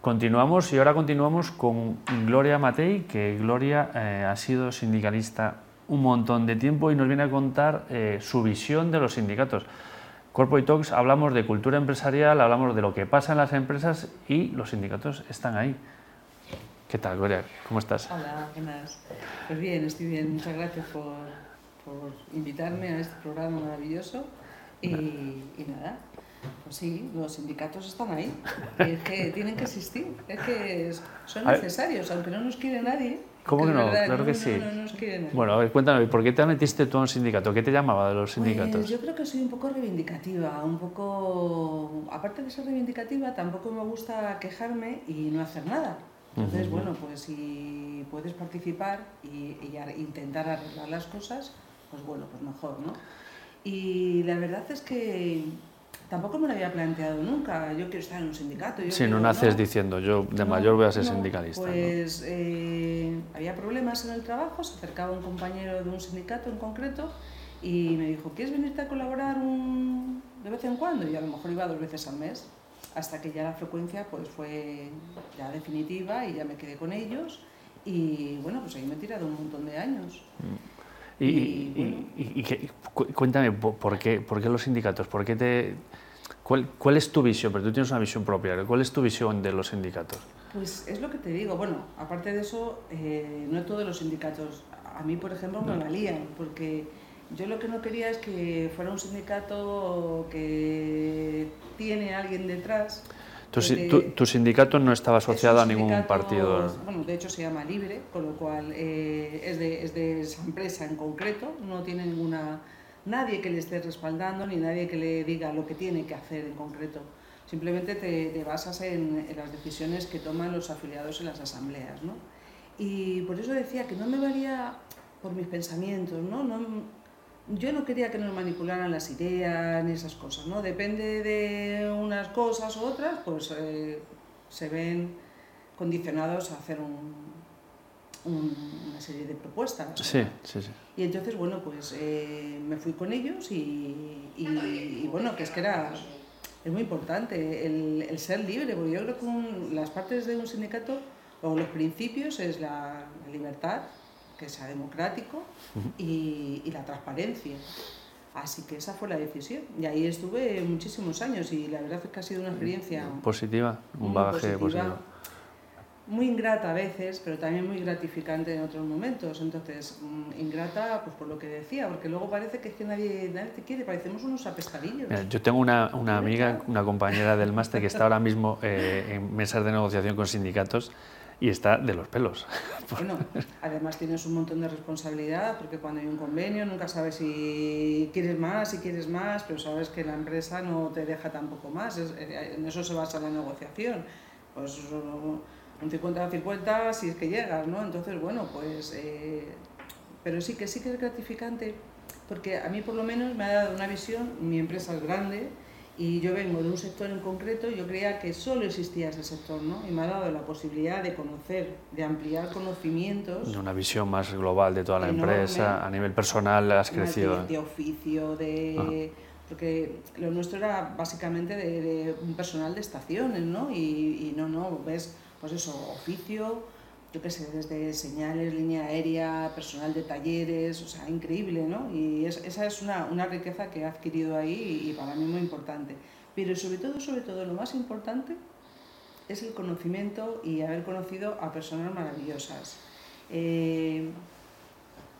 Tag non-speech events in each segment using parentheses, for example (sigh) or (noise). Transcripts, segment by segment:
Continuamos y ahora continuamos con Gloria Matei, que Gloria eh, ha sido sindicalista un montón de tiempo y nos viene a contar eh, su visión de los sindicatos. Corporate Talks hablamos de cultura empresarial, hablamos de lo que pasa en las empresas y los sindicatos están ahí. ¿Qué tal, Gloria? ¿Cómo estás? Hola, buenas. Pues bien, estoy bien. Muchas gracias por, por invitarme a este programa maravilloso. Y, y nada, pues sí, los sindicatos están ahí. Es que (laughs) tienen que existir. Es que son necesarios, aunque no nos quiere nadie. ¿Cómo que, no? verdad, claro que sí. No, nos quiere nadie. Bueno, a ver, cuéntame, ¿por qué te metiste tú a un sindicato? ¿Qué te llamaba de los sindicatos? Pues yo creo que soy un poco reivindicativa, un poco... Aparte de ser reivindicativa, tampoco me gusta quejarme y no hacer nada. Entonces, bueno, pues si puedes participar y, y ar- intentar arreglar las cosas, pues bueno, pues mejor, ¿no? Y la verdad es que tampoco me lo había planteado nunca. Yo quiero estar en un sindicato. Yo Si no quiero- naces diciendo, yo de No, mayor voy a ser no, sindicalista. ¿no? Pues eh, había problemas en el trabajo, se acercaba un compañero de un sindicato en concreto y me dijo, ¿quieres venirte a colaborar un- de vez en cuando? Y a lo mejor iba dos veces al mes, hasta que ya la frecuencia pues fue ya definitiva y ya me quedé con ellos y bueno, pues ahí me he tirado un montón de años. Y, y- y, y- cuéntame, po- ¿por qué, por qué los sindicatos? ¿Por qué te, cuál, cuál es tu visión? Pero tú tienes una visión propia. ¿Cuál es tu visión de los sindicatos? Pues es lo que te digo. Bueno, aparte de eso, eh, no todos los sindicatos, a mí por ejemplo, me valían, porque yo lo que no quería es que fuera un sindicato que tiene alguien detrás. Tu, te- tu- tu sindicato no estaba es asociado a ningún partido. Bueno, de hecho se llama Libre, con lo cual eh, es, de, es de esa empresa en concreto, no tiene ninguna nadie que le esté respaldando ni nadie que le diga lo que tiene que hacer en concreto. Simplemente te, te basas en, en las decisiones que toman los afiliados en las asambleas. ¿no? Y por eso decía que no me valía por mis pensamientos, ¿no? no yo no quería que nos manipularan las ideas ni esas cosas, ¿no? Depende de unas cosas u otras, pues eh, se ven condicionados a hacer un- un- una serie de propuestas. Sí, sí, sí. Y entonces, bueno, pues eh, me fui con ellos y, y- y, bueno, que es que era es muy importante el, el ser libre, porque yo creo que un- las partes de un sindicato o los principios es la, la libertad, que sea democrático, y, y la transparencia. Así que esa fue la decisión. Y ahí estuve muchísimos años y la verdad es que ha sido una experiencia Positiva, un bagaje positiva, positivo. Muy ingrata a veces, pero también muy gratificante en otros momentos. Entonces, mm, ingrata pues por lo que decía, porque luego parece que es que nadie, nadie te quiere, parecemos unos apestadillos. Mira, yo tengo una, una amiga, una compañera del máster que está ahora mismo eh, en mesas de negociación con sindicatos y está de los pelos. (laughs) Bueno, además tienes un montón de responsabilidad, porque cuando hay un convenio nunca sabes si quieres más, si quieres más, pero sabes que la empresa no te deja tampoco más. Es- eh, en eso se basa la negociación. Pues un 50-50 si es que llegas, ¿no? Entonces, bueno, pues... eh, pero sí que sí que es gratificante, porque a mí por lo menos me ha dado una visión, mi empresa es grande, y yo vengo de un sector en concreto, yo creía que solo existía ese sector, ¿no? Y me ha dado la posibilidad de conocer, de ampliar conocimientos. Una visión más global de toda la Enorme. empresa, a nivel personal has de- crecido. De, oficio, de... Porque lo nuestro era básicamente de, de un personal de estaciones, ¿no? Y, y no, no, ves, pues eso, oficio, yo qué sé, desde señales, línea aérea, personal de talleres, o sea, increíble, ¿no? Y es- esa es una, una riqueza que he adquirido ahí y, para mí muy importante. Pero sobre todo, sobre todo, lo más importante es el conocimiento y haber conocido a personas maravillosas. Eh,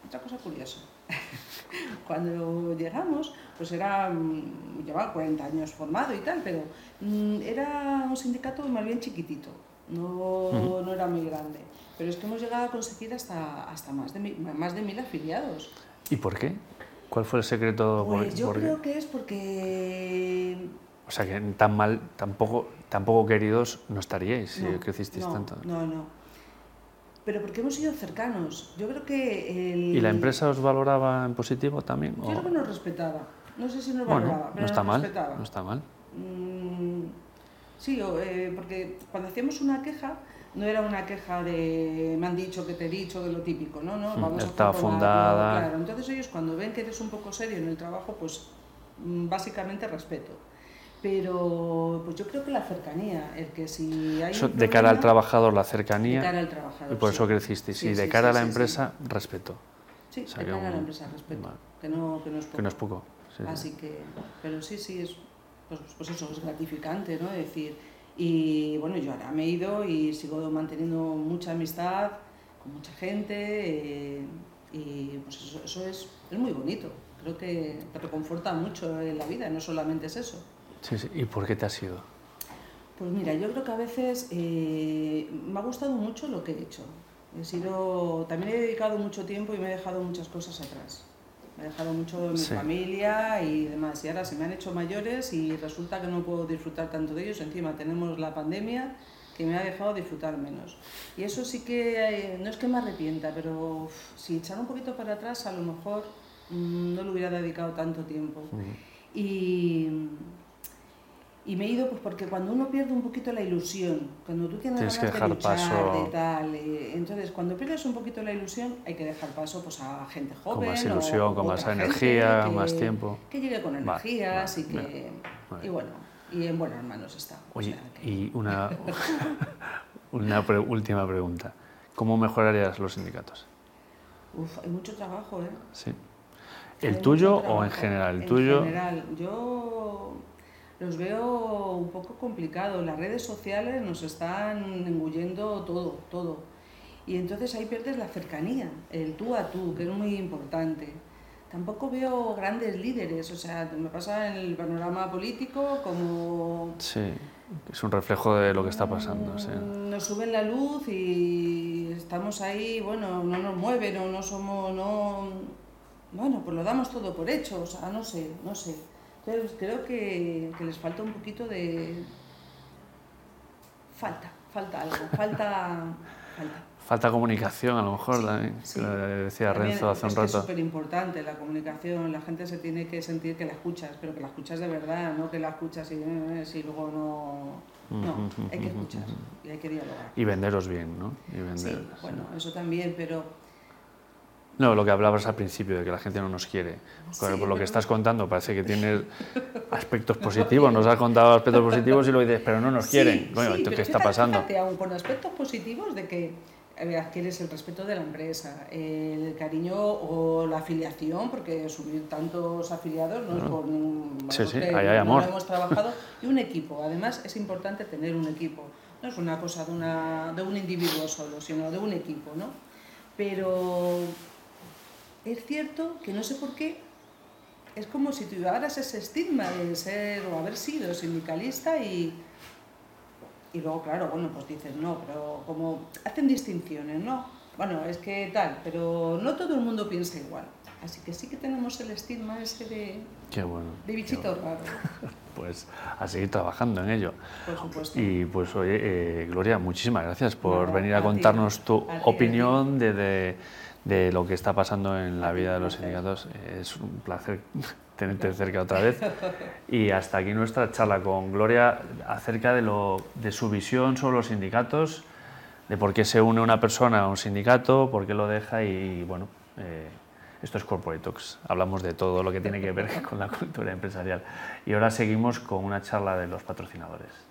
otra cosa curiosa. (laughs) Cuando llegamos, pues era, mm, llevaba 40 años formado y tal, pero mm, era un sindicato más bien chiquitito, no, no era muy grande. Pero es que hemos llegado a conseguir hasta, hasta más, de, mil- más de mil afiliados. ¿Y por qué? ¿Cuál fue el secreto? por- Pues yo por qué? creo que es porque O sea, que tan mal, tampoco, tampoco queridos no estaríais si No, crecisteis no, tanto. No, no. Pero porque hemos sido cercanos. Yo creo que el... ¿Y la empresa os valoraba en positivo también? Yo o- creo que nos respetaba. No sé si nos Bueno, valoraba, no pero está nos mal, respetaba. no está mal. Mm, sí, o, eh, porque cuando hacíamos una queja, no era una queja de me han dicho que te he dicho, de lo típico, ¿no? no Mm, Vamos a está comprobarlo, fundada. Claro, entonces ellos cuando ven que eres un poco serio en el trabajo, pues mm, básicamente respeto. Pero pues yo creo que la cercanía, el que si hay Eso, de cara al trabajador, la cercanía, De cara al trabajador. y por sí. eso crecisteis. Sí, y de sí, cara a la empresa, respeto, Sí, O sea, de cara a la empresa, respeto. vale. Que no, que no es poco. que no es poco. sí, sí. Así que, pero sí, sí, es, pues, pues eso, es gratificante, ¿no? Es decir, y bueno, yo ahora me he ido y sigo manteniendo mucha amistad con mucha gente eh, y pues eso, eso es, es muy bonito. Creo que te reconforta mucho en la vida, no solamente es eso. Sí, sí. ¿Y por qué te has ido? Pues mira, yo creo que a veces eh, me ha gustado mucho lo que he hecho. He sido, también he dedicado mucho tiempo y me he dejado muchas cosas atrás. Me he dejado mucho de mi Sí. familia y demás. Y ahora se me han hecho mayores y resulta que no puedo disfrutar tanto de ellos. Encima tenemos la pandemia que me ha dejado disfrutar menos. Y eso sí que, eh, no es que me arrepienta, pero uf, si echar un poquito para atrás, a lo mejor mm, no le hubiera dedicado tanto tiempo. Y, y me he ido pues porque cuando uno pierde un poquito la ilusión, cuando tú tienes, Tienes que ganas dejar de luchar, paso. de tal, eh, entonces cuando pierdes un poquito la ilusión hay que dejar paso pues a gente Con joven más o ilusión, con más energía, que- más tiempo. que llegue con energías vale, y que vale. y bueno y en buenas manos está. O Oye, sea que- y una, (laughs) una pre- última pregunta. ¿Cómo mejorarías los sindicatos? uf, hay mucho trabajo, ¿eh? Sí. ¿El tuyo o en general? ¿El en tuyo? general, yo los veo un poco complicados. Las redes sociales nos están engullendo todo, todo. Y entonces ahí pierdes la cercanía, el tú a tú, que es muy importante. Tampoco veo grandes líderes, o sea, me pasa en el panorama político como Sí, es un reflejo de lo que está pasando. Sí. Mm, Nos suben la luz y estamos ahí, bueno, no nos mueven o no somos, no... Bueno, pues lo damos todo por hecho, o sea, no sé, no sé. Creo que, que les falta un poquito de... Falta, falta algo, falta... falta. Falta comunicación, a lo mejor, Sí, también, sí. lo decía También Renzo hace un que Es rato. súper importante la comunicación, la gente se tiene que sentir que la escuchas, pero que la escuchas de verdad, no que la escuchas y, si luego no... No, hay que escuchar y hay que dialogar. Y venderos bien, ¿no? Y Sí, vender, bueno, eso también, pero No, lo que hablabas al principio, de que la gente no nos quiere. Sí, por lo que estás contando, parece que tienes aspectos positivos, nos has contado aspectos positivos y lo dices, pero no nos quieren. Sí, Coño, sí, ¿esto pero ¿qué está fíjate- pasando? Fíjate, aún con aspectos positivos de que adquieres el respeto de la empresa, el cariño o la afiliación, porque subir tantos afiliados no es por un- Sí, sí, ahí hay no amor. lo hemos trabajado y un equipo. Además es importante tener un equipo. No es una cosa de, una, de un individuo solo, sino de un equipo, ¿no? Pero es cierto que no sé por qué es como si tú llevaras ese estigma de ser o haber sido sindicalista y, y luego, claro, bueno, pues dices, no, pero como hacen distinciones, ¿no? Bueno, es que tal, pero no todo el mundo piensa igual. Así que sí que tenemos el estigma ese de, Qué bueno. de qué bichito bueno. raro, (laughs) Pues a seguir trabajando en ello. por supuesto. Y pues oye, eh, Gloria, muchísimas gracias por venir a a ti. contarnos tu A ti, a opinión de, de- de lo que está pasando en la vida de los sindicatos. Es un placer (laughs) tenerte cerca otra vez. Y hasta aquí nuestra charla con Gloria acerca de, lo, de su visión sobre los sindicatos, de por qué se une una persona a un sindicato, por qué lo deja y bueno, eh, esto es Corporate Talks. Hablamos de todo lo que tiene que ver (laughs) con la cultura empresarial. Y ahora seguimos con una charla de los patrocinadores.